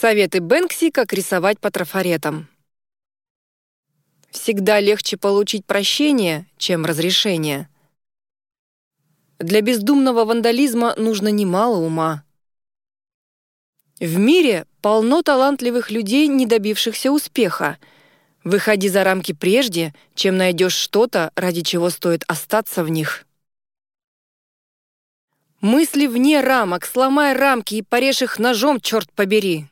Советы Бэнкси, как рисовать по трафаретам. Всегда легче получить прощение, чем разрешение. Для бездумного вандализма нужно немало ума. В мире полно талантливых людей, не добившихся успеха. Выходи за рамки прежде, чем найдешь что-то, ради чего стоит остаться в них. Мысли вне рамок, сломай рамки и порежь их ножом, черт побери.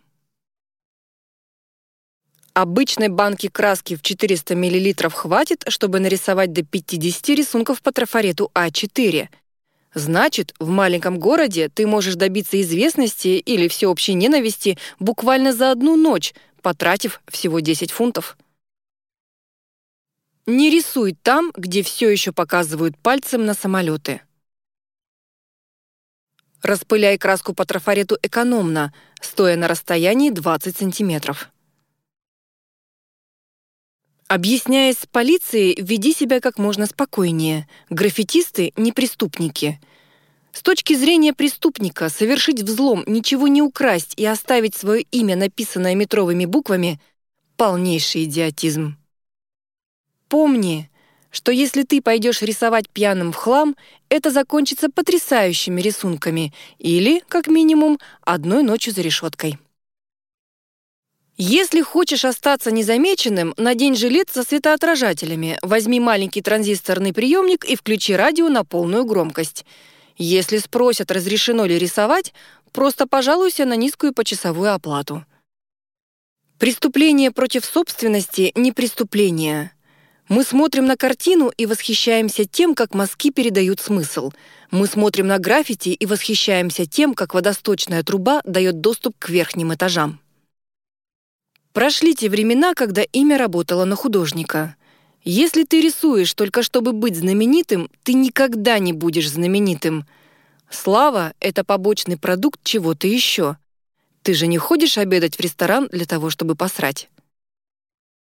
Обычной банки краски в 400 мл хватит, чтобы нарисовать до 50 рисунков по трафарету А4. Значит, в маленьком городе ты можешь добиться известности или всеобщей ненависти буквально за одну ночь, потратив всего 10 фунтов. Не рисуй там, где все еще показывают пальцем на самолеты. Распыляй краску по трафарету экономно, стоя на расстоянии 20 сантиметров. Объясняясь с полицией, веди себя как можно спокойнее. Граффитисты — не преступники. С точки зрения преступника, совершить взлом, ничего не украсть и оставить свое имя, написанное метровыми буквами — полнейший идиотизм. Помни, что если ты пойдешь рисовать пьяным в хлам, это закончится потрясающими рисунками или, как минимум, одной ночью за решеткой. Если хочешь остаться незамеченным, надень жилет со светоотражателями, возьми маленький транзисторный приемник и включи радио на полную громкость. Если спросят, разрешено ли рисовать, просто пожалуйся на низкую почасовую оплату. Преступление против собственности не преступление. Мы смотрим на картину и восхищаемся тем, как мазки передают смысл. Мы смотрим на граффити и восхищаемся тем, как водосточная труба дает доступ к верхним этажам. Прошли те времена, когда имя работало на художника. Если ты рисуешь только чтобы быть знаменитым, ты никогда не будешь знаменитым. Слава — это побочный продукт чего-то еще. Ты же не ходишь обедать в ресторан для того, чтобы посрать.